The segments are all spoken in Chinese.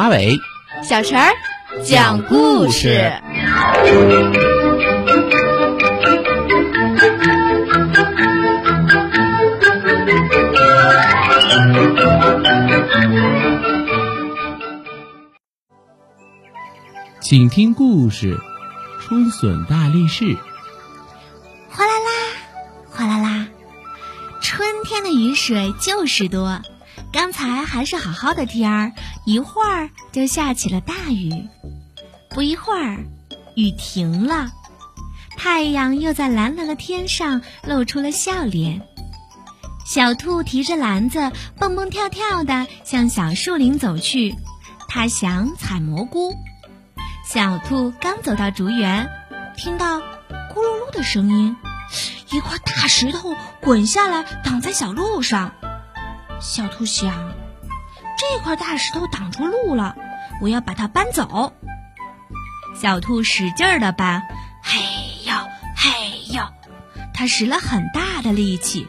阿伟，小陈儿讲故事。请听故事：春笋大力士。哗啦啦，哗啦啦，春天的雨水就是多。刚才还是好好的天儿，一会儿就下起了大雨。不一会儿，雨停了，太阳又在蓝蓝的天上露出了笑脸。小兔提着篮子，蹦蹦跳跳的向小树林走去，它想采蘑菇。小兔刚走到竹园，听到咕噜噜的声音，一块大石头滚下来，挡在小路上。小兔想，这块大石头挡住路了，我要把它搬走。小兔使劲儿的搬，嘿呦嘿呦，它使了很大的力气，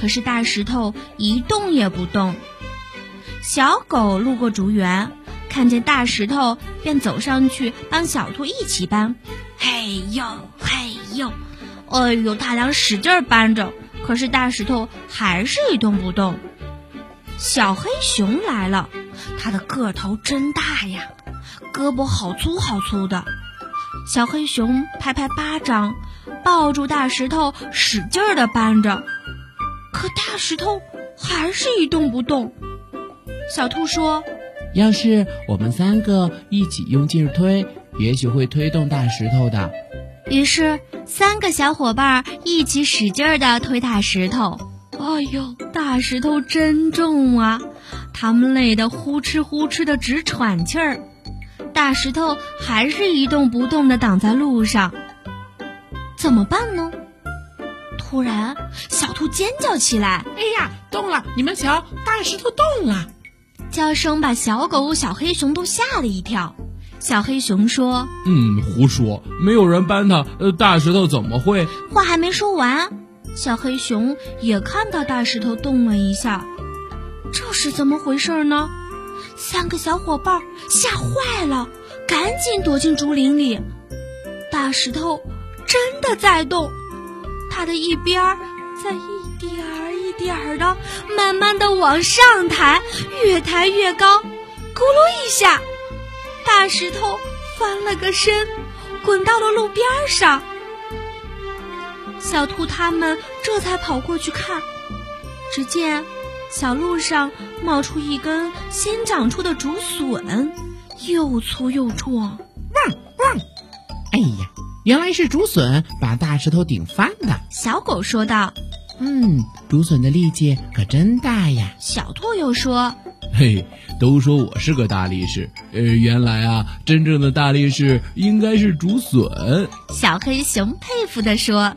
可是大石头一动也不动。小狗路过竹园，看见大石头，便走上去帮小兔一起搬，嘿呦嘿呦，哎呦，它俩使劲儿搬着，可是大石头还是一动不动。小黑熊来了，它的个头真大呀，胳膊好粗好粗的。小黑熊拍拍巴掌，抱住大石头，使劲儿地搬着，可大石头还是一动不动。小兔说：“要是我们三个一起用劲儿推，也许会推动大石头的。”于是，三个小伙伴一起使劲儿地推大石头。哎呦，大石头真重啊！他们累得呼哧呼哧的直喘气儿，大石头还是一动不动的挡在路上。怎么办呢？突然，小兔尖叫起来：“哎呀，动了！你们瞧，大石头动了！”叫声把小狗、小黑熊都吓了一跳。小黑熊说：“嗯，胡说，没有人搬它，呃，大石头怎么会？”话还没说完。小黑熊也看到大石头动了一下，这是怎么回事呢？三个小伙伴吓坏了，赶紧躲进竹林里。大石头真的在动，它的一边在一点儿一点儿的慢慢的往上抬，越抬越高。咕噜一下，大石头翻了个身，滚到了路边上。小兔他们这才跑过去看，只见小路上冒出一根新长出的竹笋，又粗又壮。汪汪！哎呀，原来是竹笋把大石头顶翻的。小狗说道：“嗯，竹笋的力气可真大呀。”小兔又说：“嘿，都说我是个大力士，呃，原来啊，真正的大力士应该是竹笋。”小黑熊佩服地说。